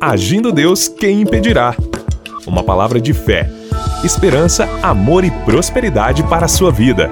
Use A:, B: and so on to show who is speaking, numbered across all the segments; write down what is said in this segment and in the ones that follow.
A: Agindo Deus, quem impedirá? Uma palavra de fé, esperança, amor e prosperidade para a sua vida.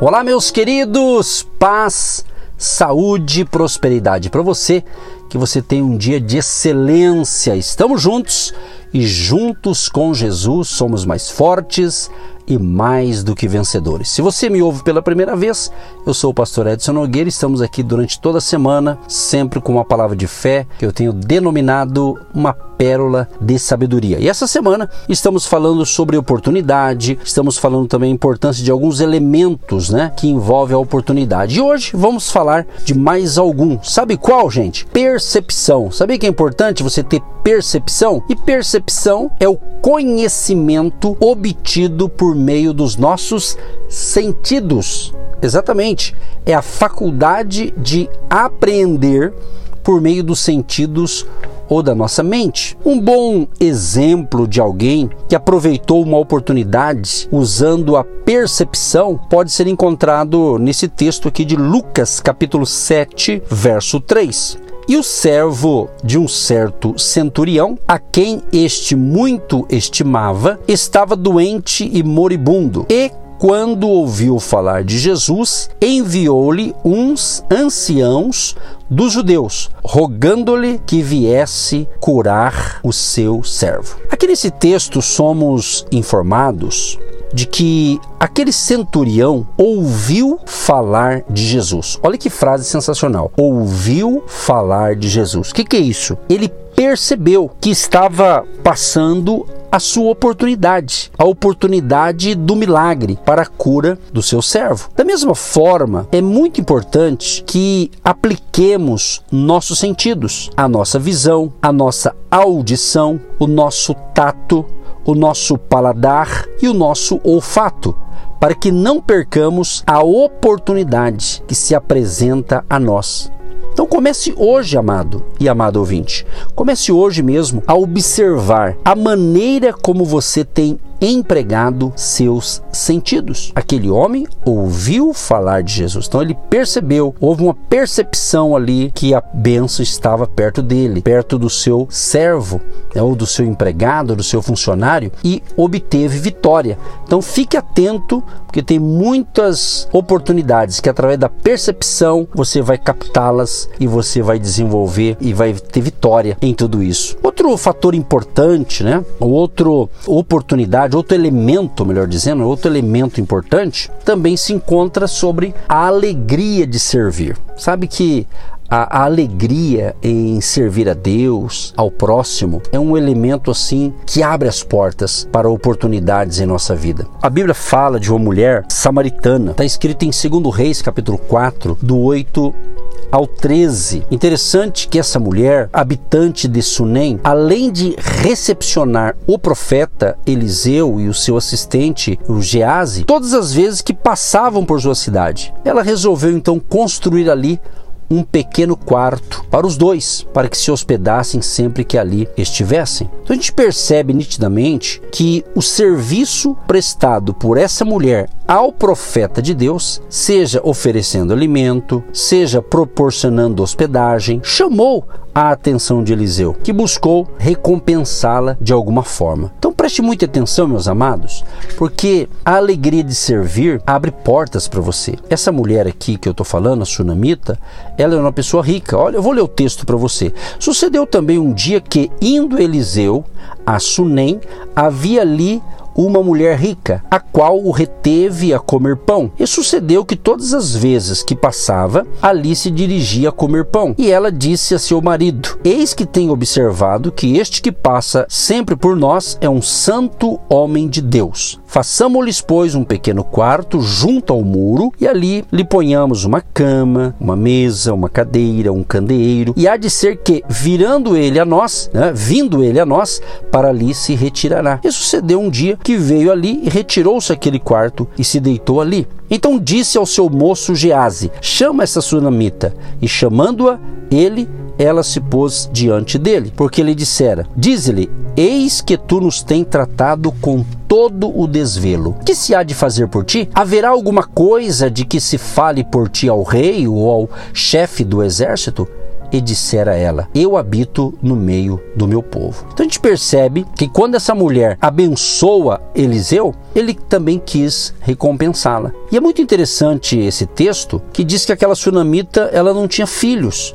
B: Olá, meus queridos, paz, saúde e prosperidade para você. Que você tenha um dia de excelência. Estamos juntos e juntos com Jesus somos mais fortes e mais do que vencedores. Se você me ouve pela primeira vez, eu sou o pastor Edson Nogueira, estamos aqui durante toda a semana, sempre com uma palavra de fé que eu tenho denominado uma pérola de sabedoria. E essa semana estamos falando sobre oportunidade, estamos falando também a importância de alguns elementos, né, que envolvem a oportunidade. E hoje vamos falar de mais algum. Sabe qual, gente? Percepção. Sabe que é importante você ter percepção? E percepção é o conhecimento obtido por meio dos nossos sentidos. Exatamente. É a faculdade de apreender por meio dos sentidos ou da nossa mente. Um bom exemplo de alguém que aproveitou uma oportunidade usando a percepção pode ser encontrado nesse texto aqui de Lucas, capítulo 7, verso 3. E o servo de um certo centurião, a quem este muito estimava, estava doente e moribundo. E quando ouviu falar de Jesus, enviou-lhe uns anciãos dos judeus, rogando-lhe que viesse curar o seu servo. Aqui nesse texto somos informados de que aquele centurião ouviu falar de Jesus. Olha que frase sensacional. Ouviu falar de Jesus. O que, que é isso? Ele percebeu que estava passando a sua oportunidade, a oportunidade do milagre para a cura do seu servo. Da mesma forma, é muito importante que apliquemos nossos sentidos, a nossa visão, a nossa audição, o nosso tato, o nosso paladar e o nosso olfato, para que não percamos a oportunidade que se apresenta a nós. Então comece hoje, amado e amado ouvinte. Comece hoje mesmo a observar a maneira como você tem empregado seus sentidos. Aquele homem ouviu falar de Jesus, então ele percebeu, houve uma percepção ali que a benção estava perto dele, perto do seu servo, né, ou do seu empregado, do seu funcionário, e obteve vitória. Então fique atento, porque tem muitas oportunidades que através da percepção você vai captá-las e você vai desenvolver e vai ter vitória em tudo isso. Outro fator importante, né? Outra oportunidade, outro elemento, melhor dizendo, outro elemento importante também se encontra sobre a alegria de servir. Sabe que a, alegria em servir a Deus, ao próximo, é um elemento assim que abre as portas para oportunidades em nossa vida. A Bíblia fala de uma mulher samaritana, está escrito em 2 Reis, capítulo 4, do 8 ao 13. Interessante que essa mulher, habitante de Sunem, além de recepcionar o profeta Eliseu e o seu assistente, o Gease, todas as vezes que passavam por sua cidade, ela resolveu então construir ali um pequeno quarto para os dois, para que se hospedassem sempre que ali estivessem. Então a gente percebe nitidamente que o serviço prestado por essa mulher ao profeta de Deus, seja oferecendo alimento, seja proporcionando hospedagem, chamou a atenção de Eliseu, que buscou recompensá-la de alguma forma. Então preste muita atenção, meus amados, porque a alegria de servir abre portas para você. Essa mulher aqui que eu estou falando, a sunamita, ela é uma pessoa rica. Olha, eu vou ler o texto para você. Sucedeu também um dia que, indo Eliseu a Sunem, havia ali uma mulher rica, a qual o reteve a comer pão. E sucedeu que todas as vezes que passava, ali se dirigia a comer pão. E ela disse a seu marido: Eis que tenho observado que este que passa sempre por nós é um santo homem de Deus. Façamos-lhes, pois, um pequeno quarto junto ao muro, e ali lhe ponhamos uma cama, uma mesa, uma cadeira, um candeeiro, e há de ser que, virando ele a nós, né, vindo ele a nós, para ali se retirará. E sucedeu um dia que veio ali e retirou-se aquele quarto e se deitou ali. Então disse ao seu moço Gease: Chama essa sunamita. E chamando-a, ele, ela se pôs diante dele, porque ele dissera: Dize-lhe: Eis que tu nos tem tratado com todo o desvelo. Que se há de fazer por ti? Haverá alguma coisa de que se fale por ti ao rei ou ao chefe do exército? E dissera ela: Eu habito no meio do meu povo. Então a gente percebe que quando essa mulher abençoa Eliseu, ele também quis recompensá-la. E é muito interessante esse texto que diz que aquela sunamita ela não tinha filhos.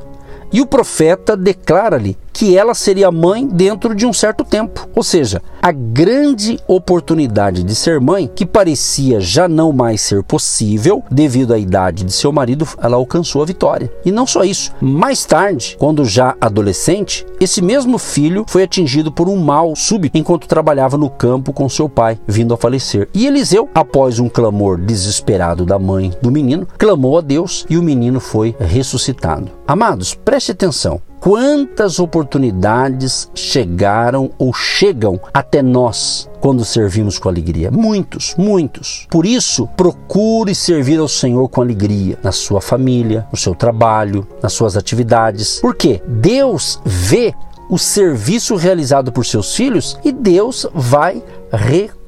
B: E o profeta declara-lhe que ela seria mãe dentro de um certo tempo. Ou seja, a grande oportunidade de ser mãe, que parecia já não mais ser possível devido à idade de seu marido, ela alcançou a vitória. E não só isso, mais tarde, quando já adolescente, esse mesmo filho foi atingido por um mal súbito enquanto trabalhava no campo com seu pai, vindo a falecer. E Eliseu, após um clamor desesperado da mãe do menino, clamou a Deus e o menino foi ressuscitado. Amados, preste atenção quantas oportunidades chegaram ou chegam até nós quando servimos com alegria. Muitos, muitos. Por isso, procure servir ao Senhor com alegria na sua família, no seu trabalho, nas suas atividades. Porque Deus vê o serviço realizado por seus filhos e Deus vai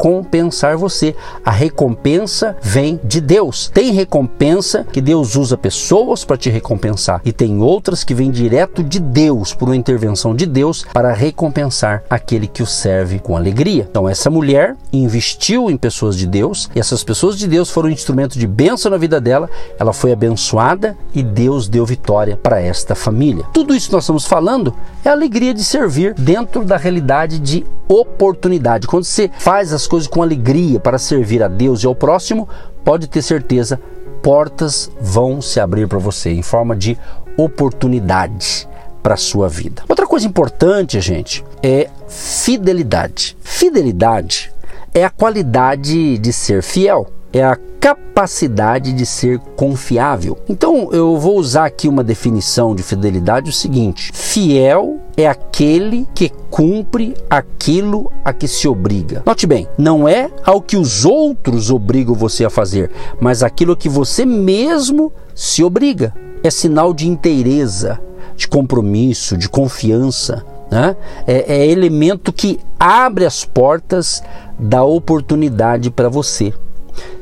B: recompensar você. A recompensa vem de Deus. Tem recompensa que Deus usa pessoas para te recompensar e tem outras que vêm direto de Deus, por uma intervenção de Deus, para recompensar aquele que o serve com alegria. Então, essa mulher investiu em pessoas de Deus e essas pessoas de Deus foram um instrumento de bênção na vida dela. Ela foi abençoada e Deus deu vitória para esta família. Tudo isso que nós estamos falando é a alegria de servir dentro da realidade de oportunidade. Quando você faz as coisas com alegria para servir a Deus e ao próximo, pode ter certeza, portas vão se abrir para você em forma de oportunidade para a sua vida. Outra coisa importante, gente, é fidelidade. Fidelidade é a qualidade de ser fiel é a capacidade de ser confiável. Então eu vou usar aqui uma definição de fidelidade o seguinte: fiel é aquele que cumpre aquilo a que se obriga. Note bem, não é ao que os outros obrigam você a fazer, mas aquilo que você mesmo se obriga. É sinal de inteireza, de compromisso, de confiança. Né? É, é elemento que abre as portas da oportunidade para você.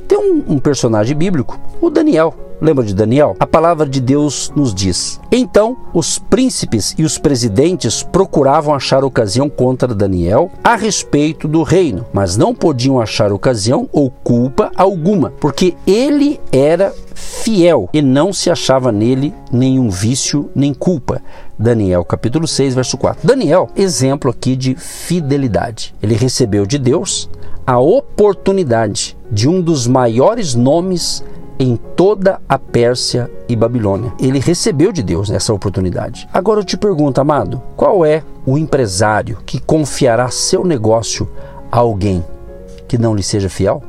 B: Tem um, um personagem bíblico, o Daniel. Lembra de Daniel? A palavra de Deus nos diz: Então os príncipes e os presidentes procuravam achar ocasião contra Daniel a respeito do reino, mas não podiam achar ocasião ou culpa alguma, porque ele era fiel e não se achava nele nenhum vício nem culpa. Daniel capítulo 6, verso 4. Daniel, exemplo aqui de fidelidade. Ele recebeu de Deus a oportunidade de um dos maiores nomes em toda a Pérsia e Babilônia. Ele recebeu de Deus essa oportunidade. Agora eu te pergunto, amado, qual é o empresário que confiará seu negócio a alguém que não lhe seja fiel?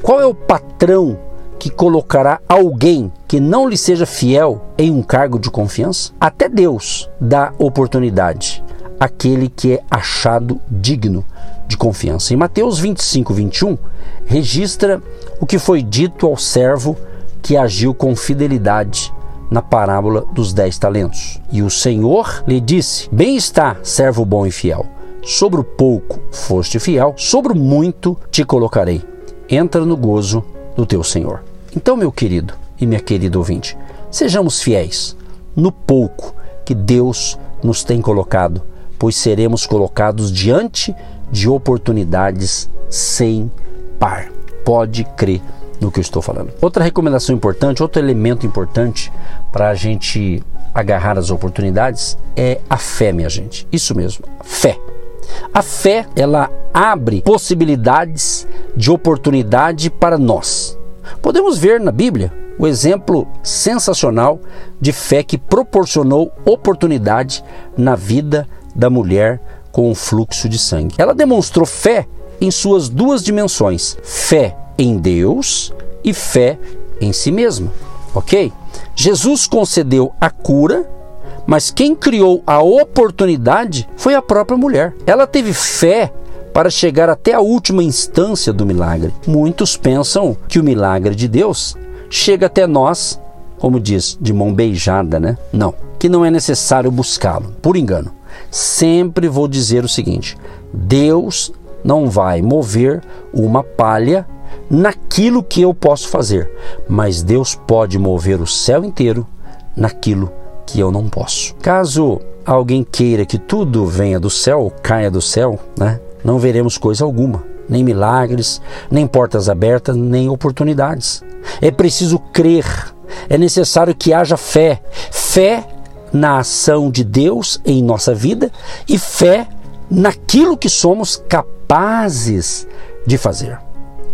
B: Qual é o patrão que colocará alguém que não lhe seja fiel em um cargo de confiança? Até Deus dá oportunidade àquele que é achado digno de confiança. Em Mateus 25, 21, registra o que foi dito ao servo que agiu com fidelidade na parábola dos dez talentos. E o Senhor lhe disse: Bem está, servo bom e fiel. Sobre o pouco foste fiel, sobre o muito te colocarei. Entra no gozo do teu Senhor. Então, meu querido e minha querida ouvinte, sejamos fiéis no pouco que Deus nos tem colocado, pois seremos colocados diante de oportunidades sem par. Pode crer no que eu estou falando. Outra recomendação importante, outro elemento importante para a gente agarrar as oportunidades é a fé, minha gente. Isso mesmo, fé. A fé, ela abre possibilidades de oportunidade para nós. Podemos ver na Bíblia o exemplo sensacional de fé que proporcionou oportunidade na vida da mulher com o fluxo de sangue. Ela demonstrou fé em suas duas dimensões: fé em Deus e fé em si mesma. Ok? Jesus concedeu a cura, mas quem criou a oportunidade foi a própria mulher. Ela teve fé para chegar até a última instância do milagre. Muitos pensam que o milagre de Deus chega até nós, como diz, de mão beijada, né? Não, que não é necessário buscá-lo, por engano sempre vou dizer o seguinte: Deus não vai mover uma palha naquilo que eu posso fazer, mas Deus pode mover o céu inteiro naquilo que eu não posso. Caso alguém queira que tudo venha do céu, caia do céu, né? Não veremos coisa alguma, nem milagres, nem portas abertas, nem oportunidades. É preciso crer, é necessário que haja fé. Fé na ação de Deus em nossa vida e fé naquilo que somos capazes de fazer.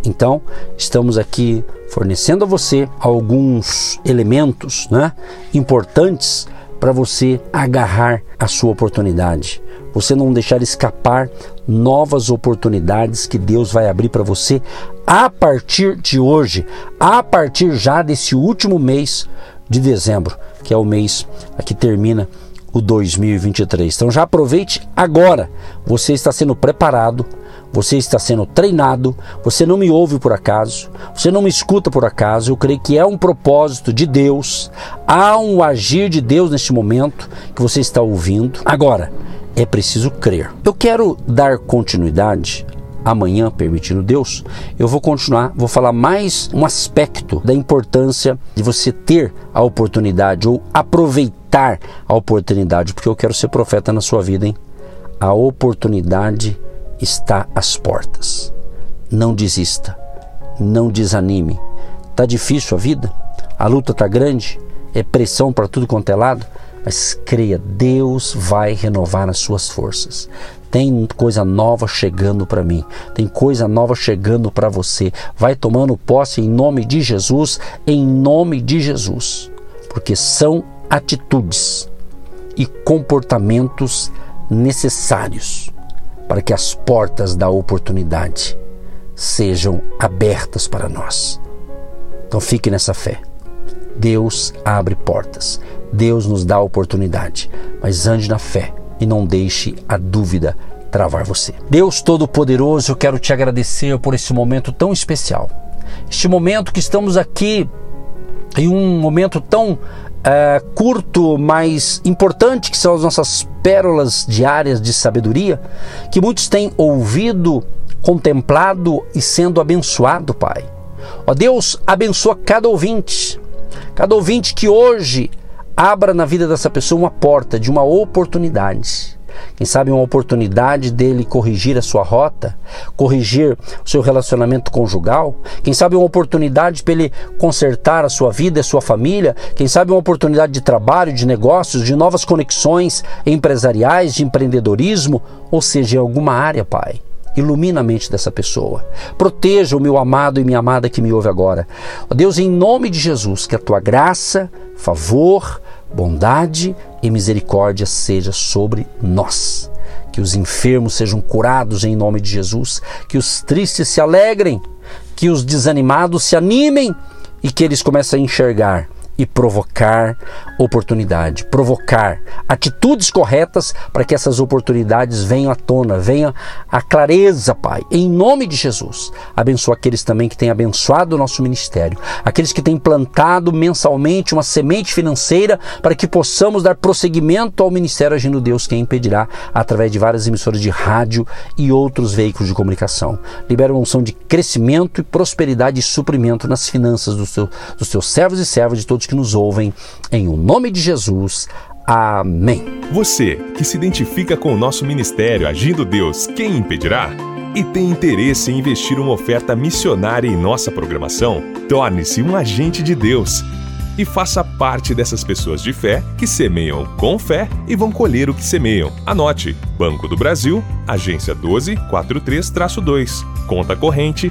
B: Então, estamos aqui fornecendo a você alguns elementos né, importantes para você agarrar a sua oportunidade. Você não deixar escapar novas oportunidades que Deus vai abrir para você a partir de hoje, a partir já desse último mês de dezembro, que é o mês que termina o 2023. Então já aproveite agora. Você está sendo preparado, você está sendo treinado, você não me ouve por acaso, você não me escuta por acaso. Eu creio que é um propósito de Deus, há um agir de Deus neste momento que você está ouvindo. Agora, é preciso crer. Eu quero dar continuidade amanhã, permitindo Deus, eu vou continuar, vou falar mais um aspecto da importância de você ter a oportunidade ou aproveitar a oportunidade, porque eu quero ser profeta na sua vida, hein? A oportunidade está às portas. Não desista, não desanime. Tá difícil a vida? A luta tá grande? É pressão para tudo quanto é lado? Mas creia, Deus vai renovar as suas forças. Tem coisa nova chegando para mim, tem coisa nova chegando para você. Vai tomando posse em nome de Jesus, em nome de Jesus, porque são atitudes e comportamentos necessários para que as portas da oportunidade sejam abertas para nós. Então fique nessa fé. Deus abre portas, Deus nos dá oportunidade, mas ande na fé e não deixe a dúvida travar você. Deus Todo-Poderoso, eu quero te agradecer por esse momento tão especial. Este momento que estamos aqui em um momento tão é, curto, mas importante, que são as nossas pérolas diárias de sabedoria, que muitos têm ouvido, contemplado e sendo abençoado, Pai. Ó Deus, abençoa cada ouvinte, cada ouvinte que hoje abra na vida dessa pessoa uma porta de uma oportunidade. Quem sabe uma oportunidade dele corrigir a sua rota, corrigir o seu relacionamento conjugal. Quem sabe uma oportunidade para ele consertar a sua vida, a sua família. Quem sabe uma oportunidade de trabalho, de negócios, de novas conexões empresariais, de empreendedorismo, ou seja, em alguma área, Pai. Ilumina a mente dessa pessoa. Proteja o meu amado e minha amada que me ouve agora. Deus, em nome de Jesus, que a tua graça, favor, bondade e misericórdia seja sobre nós. Que os enfermos sejam curados em nome de Jesus, que os tristes se alegrem, que os desanimados se animem. E que eles comecem a enxergar e provocar oportunidade, provocar atitudes corretas para que essas oportunidades venham à tona, venham à clareza, Pai. Em nome de Jesus, abençoa aqueles também que têm abençoado o nosso ministério, aqueles que têm plantado mensalmente uma semente financeira para que possamos dar prosseguimento ao ministério Agindo Deus, quem impedirá através de várias emissoras de rádio e outros veículos de comunicação. Libera uma unção de crescimento e prosperidade e suprimento nas finanças dos, seu, dos seus servos e servas de todos que nos ouvem, em o nome de Jesus. Amém.
A: Você que se identifica com o nosso ministério Agindo Deus, quem impedirá? E tem interesse em investir uma oferta missionária em nossa programação? Torne-se um agente de Deus e faça parte dessas pessoas de fé que semeiam com fé e vão colher o que semeiam. Anote: Banco do Brasil, agência 1243-2, conta corrente